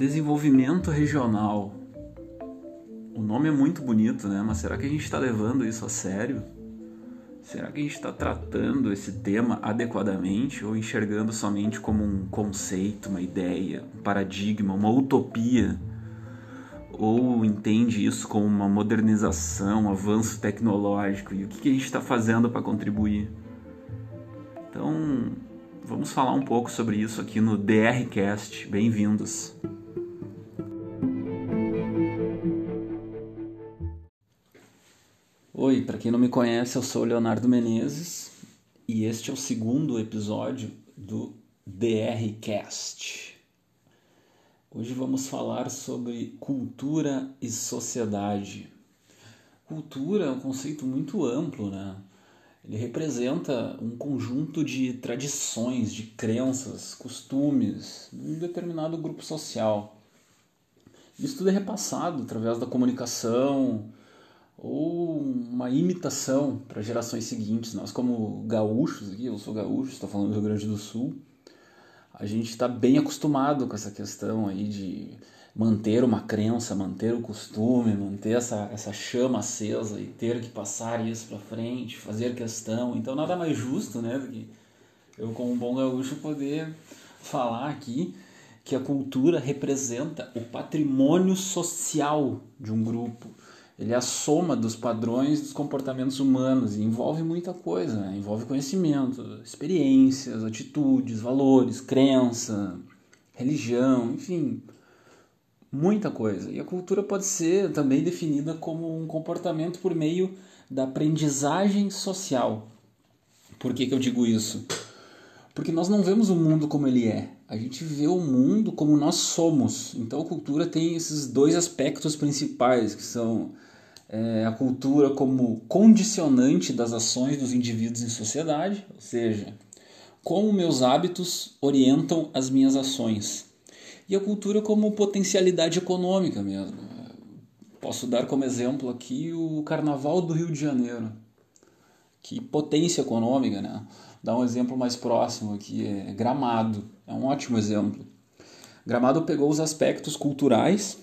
Desenvolvimento regional. O nome é muito bonito, né? Mas será que a gente está levando isso a sério? Será que a gente está tratando esse tema adequadamente ou enxergando somente como um conceito, uma ideia, um paradigma, uma utopia? Ou entende isso como uma modernização, um avanço tecnológico? E o que a gente está fazendo para contribuir? Então, vamos falar um pouco sobre isso aqui no DRCast. Bem-vindos! Quem não me conhece, eu sou Leonardo Menezes e este é o segundo episódio do DRCast. Hoje vamos falar sobre cultura e sociedade. Cultura é um conceito muito amplo, né? Ele representa um conjunto de tradições, de crenças, costumes um determinado grupo social. Isso tudo é repassado através da comunicação ou uma imitação para gerações seguintes. Nós, como gaúchos, aqui, eu sou gaúcho, estou falando do Rio Grande do Sul, a gente está bem acostumado com essa questão aí de manter uma crença, manter o costume, manter essa, essa chama acesa e ter que passar isso para frente, fazer questão. Então nada mais justo, né, do que eu como um bom gaúcho poder falar aqui que a cultura representa o patrimônio social de um grupo. Ele é a soma dos padrões dos comportamentos humanos e envolve muita coisa, né? envolve conhecimento, experiências, atitudes, valores, crença, religião, enfim, muita coisa. E a cultura pode ser também definida como um comportamento por meio da aprendizagem social. Por que, que eu digo isso? Porque nós não vemos o mundo como ele é, a gente vê o mundo como nós somos. Então a cultura tem esses dois aspectos principais, que são é, a cultura como condicionante das ações dos indivíduos em sociedade, ou seja, como meus hábitos orientam as minhas ações e a cultura como potencialidade econômica mesmo. Posso dar como exemplo aqui o Carnaval do Rio de Janeiro. Que potência econômica, né? Dar um exemplo mais próximo aqui é Gramado. É um ótimo exemplo. Gramado pegou os aspectos culturais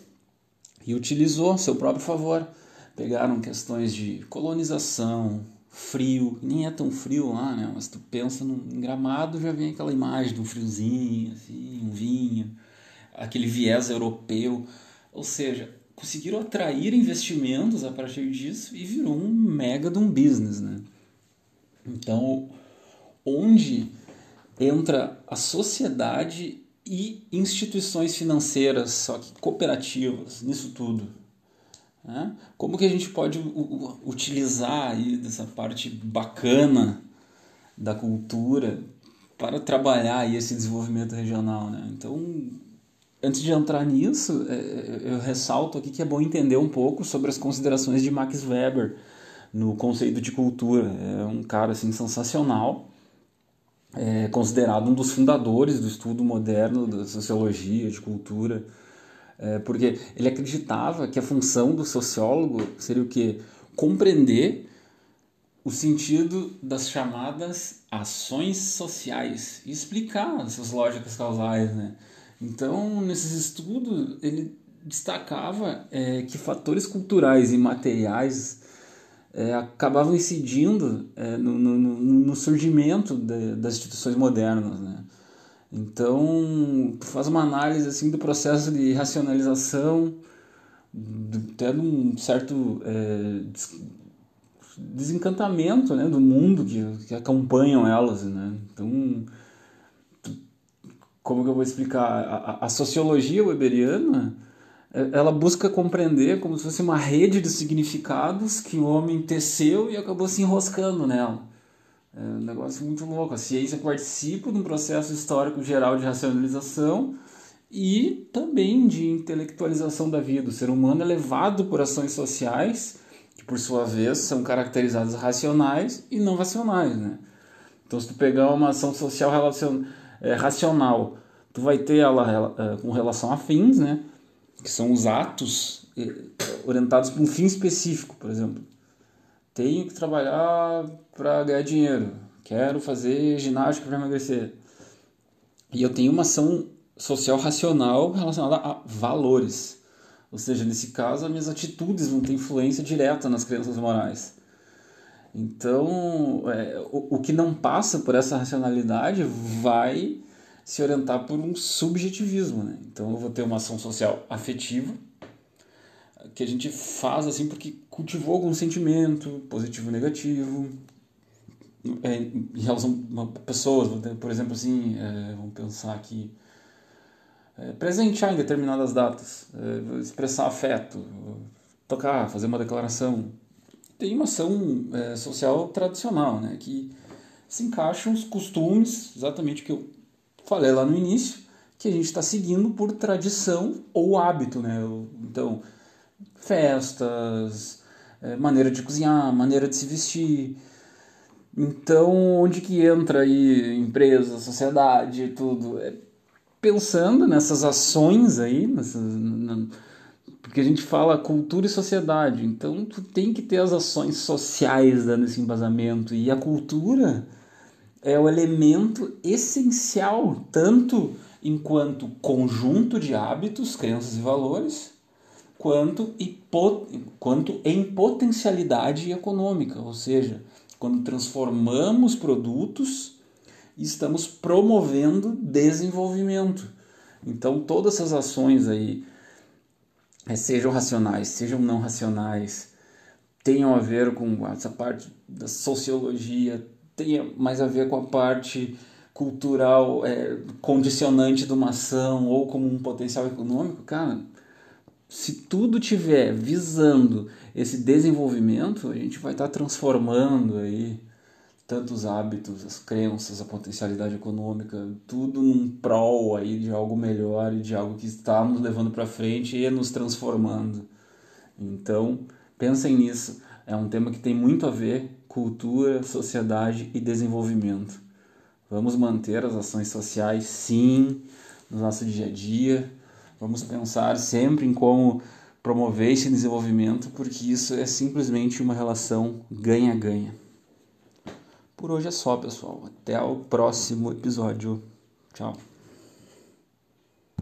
e utilizou a seu próprio favor. Pegaram questões de colonização, frio, nem é tão frio lá, né? Mas tu pensa no, em Gramado já vem aquela imagem de um friozinho, assim, um vinho aquele viés europeu. Ou seja, conseguiram atrair investimentos a partir disso e virou um mega de um business. Né? Então, onde entra a sociedade e instituições financeiras, só que cooperativas, nisso tudo. Né? Como que a gente pode utilizar aí dessa parte bacana da cultura para trabalhar aí esse desenvolvimento regional? Né? Então, antes de entrar nisso, é, é, eu ressalto aqui que é bom entender um pouco sobre as considerações de Max Weber no conceito de cultura. É um cara assim sensacional, é considerado um dos fundadores do estudo moderno da sociologia de cultura, porque ele acreditava que a função do sociólogo seria o que compreender o sentido das chamadas ações sociais e explicar essas lógicas causais, né? Então, nesses estudos, ele destacava é, que fatores culturais e materiais é, acabavam incidindo é, no, no, no, surgimento de, das instituições modernas. Né? Então, faz uma análise assim, do processo de racionalização, até de um certo é, desencantamento né, do mundo que, que acompanham elas. Né? Então, como que eu vou explicar? A, a, sociologia weberiana é, ela busca compreender como se fosse uma rede de significados que o homem teceu e acabou se enroscando nela. É um negócio muito louco. A ciência participa de um processo histórico geral de racionalização e também de intelectualização da vida. O ser humano é levado por ações sociais que, por sua vez, são caracterizadas racionais e não racionais. Né? Então, se tu pegar uma ação social relacionada é, racional, tu vai ter ela, ela é, com relação a fins, né? Que são os atos é, orientados para um fim específico, por exemplo. Tenho que trabalhar para ganhar dinheiro. Quero fazer ginástica para emagrecer. E eu tenho uma ação social racional relacionada a valores. Ou seja, nesse caso, as minhas atitudes vão ter influência direta nas crenças morais. Então, é, o, o que não passa por essa racionalidade vai se orientar por um subjetivismo. Né? Então, eu vou ter uma ação social afetiva, que a gente faz assim porque cultivou algum sentimento, positivo negativo, é, em relação a pessoas, por exemplo, assim, é, vamos pensar aqui, é, presentear em determinadas datas, é, expressar afeto, tocar, fazer uma declaração. Tem uma ação é, social tradicional, né, que se encaixam os costumes, exatamente o que eu falei lá no início, que a gente está seguindo por tradição ou hábito, né? Então, festas, é, maneira de cozinhar, maneira de se vestir, então, onde que entra aí empresa, sociedade, tudo? É pensando nessas ações aí, nessas, na, porque a gente fala cultura e sociedade, então tu tem que ter as ações sociais dando esse embasamento e a cultura é o elemento essencial tanto enquanto conjunto de hábitos, crenças e valores, quanto, quanto em potencialidade econômica, ou seja, quando transformamos produtos, estamos promovendo desenvolvimento. Então, todas essas ações aí, é, sejam racionais, sejam não racionais, tenham a ver com essa parte da sociologia, tenha mais a ver com a parte cultural é, condicionante de uma ação ou como um potencial econômico, cara, se tudo tiver visando esse desenvolvimento, a gente vai estar transformando aí tantos hábitos, as crenças, a potencialidade econômica, tudo num prol aí de algo melhor e de algo que está nos levando para frente e nos transformando. Então, pensem nisso. É um tema que tem muito a ver cultura, sociedade e desenvolvimento. Vamos manter as ações sociais, sim, no nosso dia a dia. Vamos pensar sempre em como promover esse desenvolvimento, porque isso é simplesmente uma relação ganha-ganha. Por hoje é só, pessoal. Até o próximo episódio. Tchau.